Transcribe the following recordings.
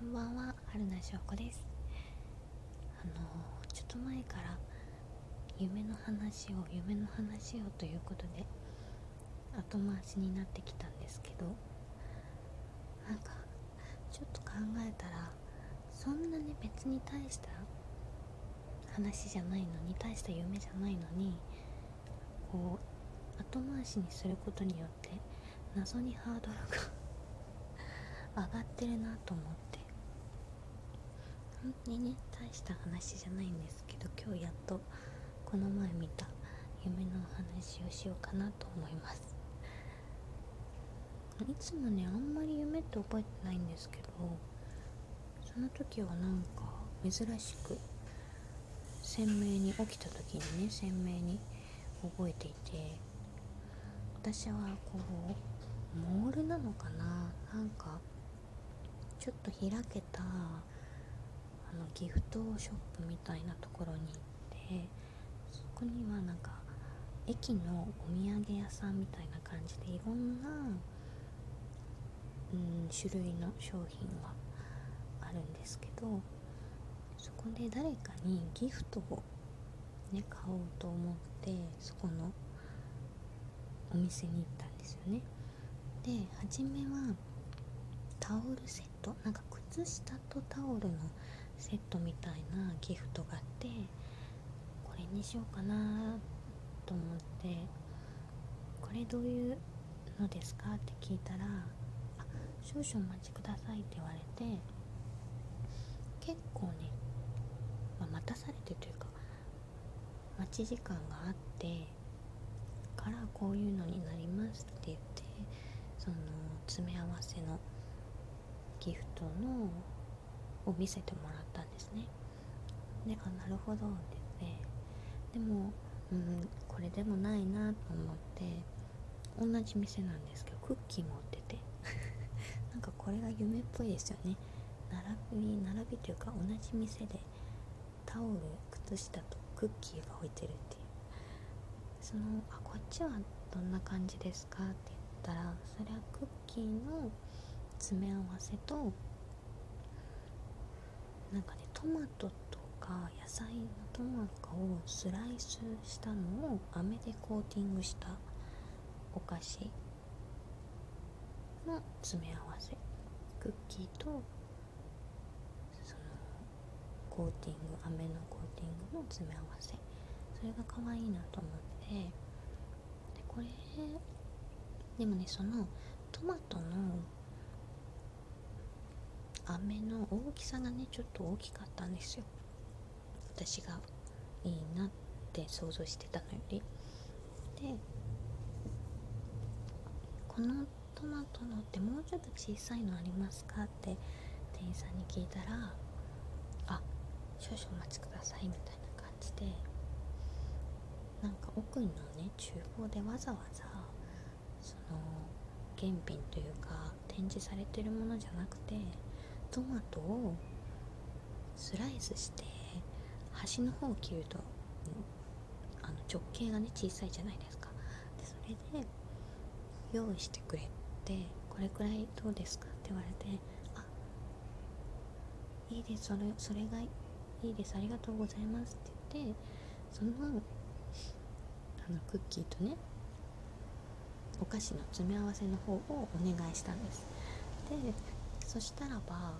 こんばんは春名翔子です。あのちょっと前から夢の話を夢の話をということで後回しになってきたんですけどなんかちょっと考えたらそんなに別に大した話じゃないのに大した夢じゃないのにこう後回しにすることによって謎にハードルが 上がってるなと思って。本当にね大した話じゃないんですけど今日やっとこの前見た夢の話をしようかなと思います。いつもねあんまり夢って覚えてないんですけどその時はなんか珍しく鮮明に起きた時にね鮮明に覚えていて私はこうモールなのかな？なんかちょっと開けたあのギフトショップみたいなところに行ってそこにはなんか駅のお土産屋さんみたいな感じでいろんな、うん、種類の商品があるんですけどそこで誰かにギフトをね買おうと思ってそこのお店に行ったんですよね。で初めはタオルセットなんか靴下とタオルのセットみたいなギフトがあってこれにしようかなと思ってこれどういうのですかって聞いたらあ少々お待ちくださいって言われて結構ね、まあ、待たされてというか待ち時間があってからこういうのになりますって言ってその詰め合わせのギフトのを見せてもらったんですね。であなるほどって言ってでも、うん、これでもないなと思って同じ店なんですけどクッキー持ってて。なんかこれが夢っぽいですよね。並び並びというか同じ店でタオル靴下とクッキーが置いてるっていう。そのあこっちはどんな感じですかって言ったらそれはクッキーの詰め合わせとなんかねトマトとか野菜のトマトをスライスしたのを飴でコーティングしたお菓子の詰め合わせ。クッキーとそのコーティング飴のコーティングの詰め合わせ。それが可愛いなと思って。でこれでもねそのトマトの飴の大きさがねちょっと大きかったんですよ。私がいいなって想像してたのより。でこのトマトのってもうちょっと小さいのありますかって店員さんに聞いたらあ少々お待ちくださいみたいな感じで。なんか奥のね厨房でわざわざその原品というか展示されてるものじゃなくてトマトをスライスして端の方を切ると、あの直径がね小さいじゃないですか。でそれで用意してくれてこれくらいどうですかって言われてあいいですそれそれがいいです。ありがとうございますって言ってそのあのクッキーとねお菓子の詰め合わせの方をお願いしたんです。でそしたらば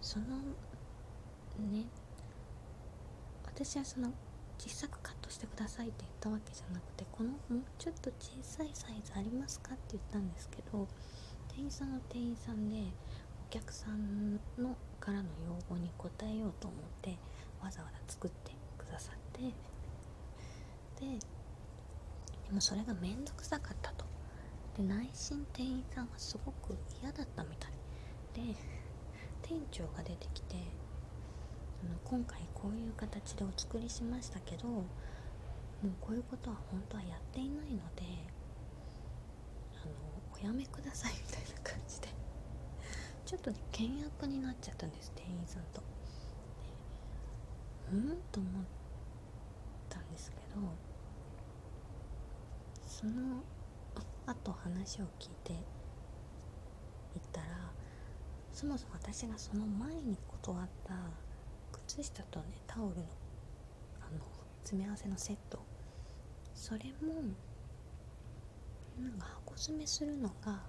そのね私はその小さくカットしてくださいって言ったわけじゃなくてこのもうちょっと小さいサイズありますかって言ったんですけど店員さんの店員さんでお客さんのからの要望に応えようと思ってわざわざ作ってくださってででもそれが面倒くさかったと。で内心店員さんがすごく嫌だったみたいで店長が出てきてあの今回こういう形でお作りしましたけどもうこういうことは本当はやっていないのであのおやめくださいみたいな感じでちょっとね倹約になっちゃったんです店員さんと。うんと思ったんですけどそのあと話を聞いていったらそもそも私がその前に断った靴下とねタオルのあの詰め合わせのセット。それもなんか箱詰めするのが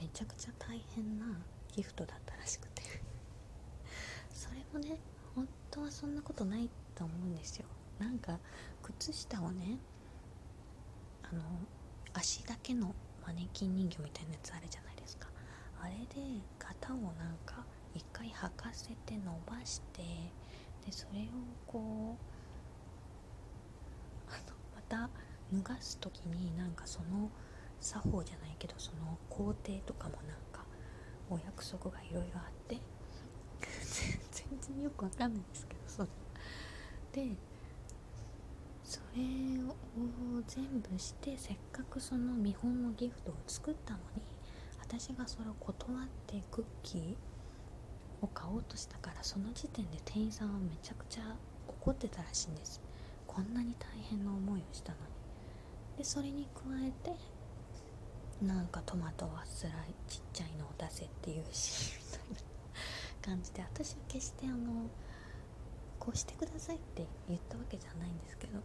めちゃくちゃ大変なギフトだったらしくて。それもね本当はそんなことないと思うんですよ。なんか靴下をねあの足だけのマネキン人形みたいなやつあるじゃないですか。あれで型をなんか一回履かせて伸ばしてでそれをこうあのまた脱がす時になんかその作法じゃないけどその工程とかもなんかお約束がいろいろあって 全然よくわかんないですけどそうでれを全部してせっかくその見本のギフトを作ったのに私がそれを断ってクッキーを買おうとしたからその時点で店員さんはめちゃくちゃ怒ってたらしいんです。こんなに大変な思いをしたのに。でそれに加えてなんかトマトはスライちっちゃいのを出せっていうしみたいな感じで私は決してあのこうしてくださいって言ったわけじゃないんですけど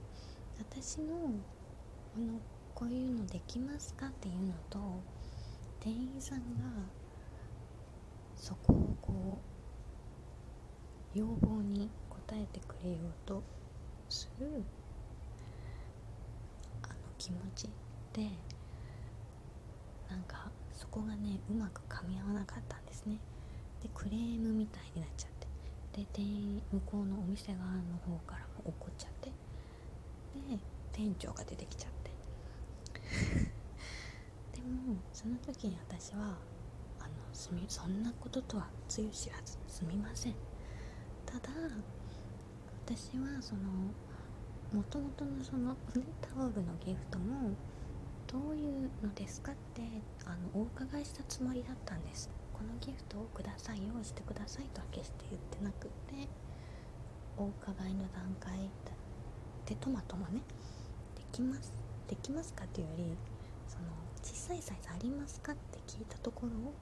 私のあのこういうのできますかっていうのと店員さんがそこをこう要望に応えてくれようとするあの気持ちでなんかそこがねうまく噛み合わなかったんですね。でクレームみたいになっちゃって。で店員向こうのお店側の方からも怒っちゃって。で店長が出てきちゃって。でもその時に私はあのすみそんなこととはつゆ知らずすみません。ただ私はそのもともとのその、ね、タオルのギフトもどういうのですかってあのお伺いしたつもりだったんです。このギフトをください用意してくださいとは決して言ってなくてお伺いの段階だでトマトもねできますできますかっていうよりその小さいサイズありますかって聞いたところを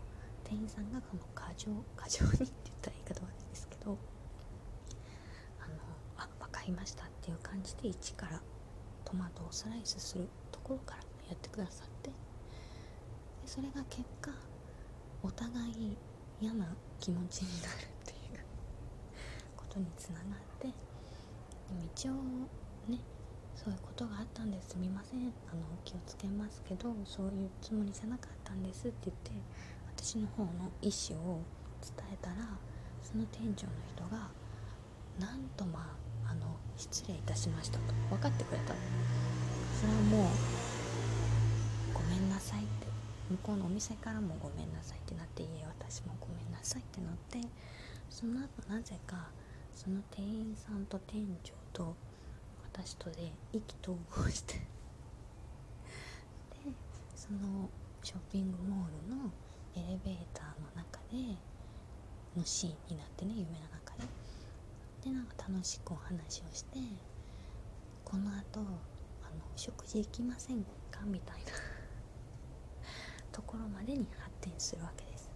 店員さんがこの過剰過剰にって言ったら言い方悪いですけどあのあ分かりましたっていう感じで1からトマトをスライスするところからやってくださってでそれが結果お互い嫌な気持ちになるっていうことにつながってでも一応ね。そういうことがあったんです。みません。あの気をつけますけどそういうつもりじゃなかったんですって言って私の方の意思を伝えたらその店長の人がなんとまああの失礼いたしましたと分かってくれた。それはもうごめんなさいって向こうのお店からもごめんなさいってなっていえ私もごめんなさいってなってその後なぜかその店員さんと店長と私とで意気投合して。でそのショッピングモールのエレベーターの中でのシーンになってね夢の中で。でなんか楽しくお話をしてこの後あの食事行きませんか？みたいな。ところまでに発展するわけです。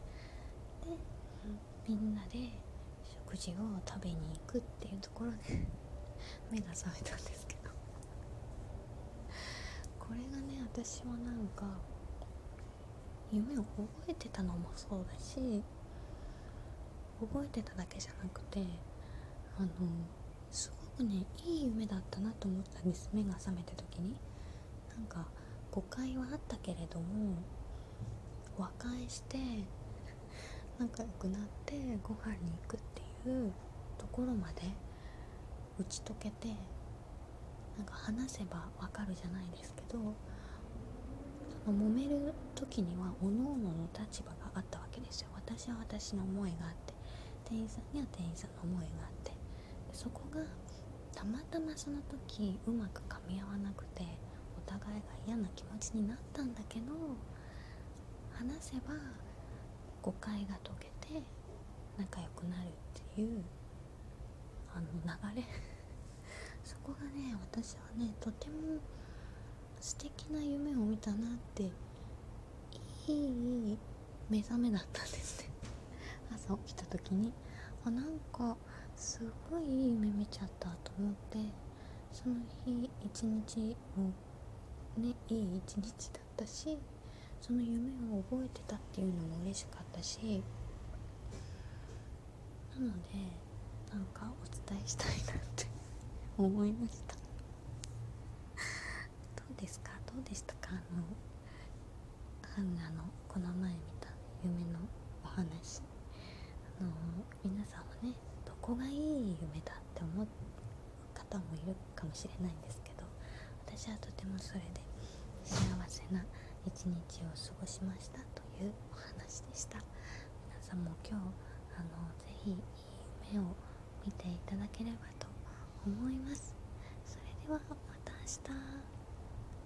でみんなで食事を食べに行くっていうところで目が覚めたんですけど。これがね私はなんか夢を覚えてたのもそうだし覚えてただけじゃなくてあのすごくねいい夢だったなと思ったんです。目が覚めた時に。なんか誤解はあったけれども和解して仲良くなってご飯に行くっていうところまで打ち解けてなんか話せばわかるじゃないですけどその揉める時にはおのおのの立場があったわけですよ。私は私の思いがあって店員さんには店員さんの思いがあって。そこがたまたまその時うまく噛み合わなくてお互いが嫌な気持ちになったんだけど話せば誤解が解けて仲良くなるっていうあの流れ。そこがね私はねとても素敵な夢を見たなっていい目覚めだったんですね。朝起きた時に。あなんかすごいいい夢見ちゃったと思ってその日一日もねいい一日だったしその夢を覚えてたっていうのも嬉しかったしなのでなんかお伝えしたいなって 思いました。どうですか？どうでしたか？あのハンナのこの前見た夢のお話。あの皆さんはねどこがいい夢だって思う方もいるかもしれないんですけど私はとてもそれで幸せな一日を過ごしましたというお話でした。皆さんも今日あのぜひいい夢を見ていただければと思います。それではまた明日。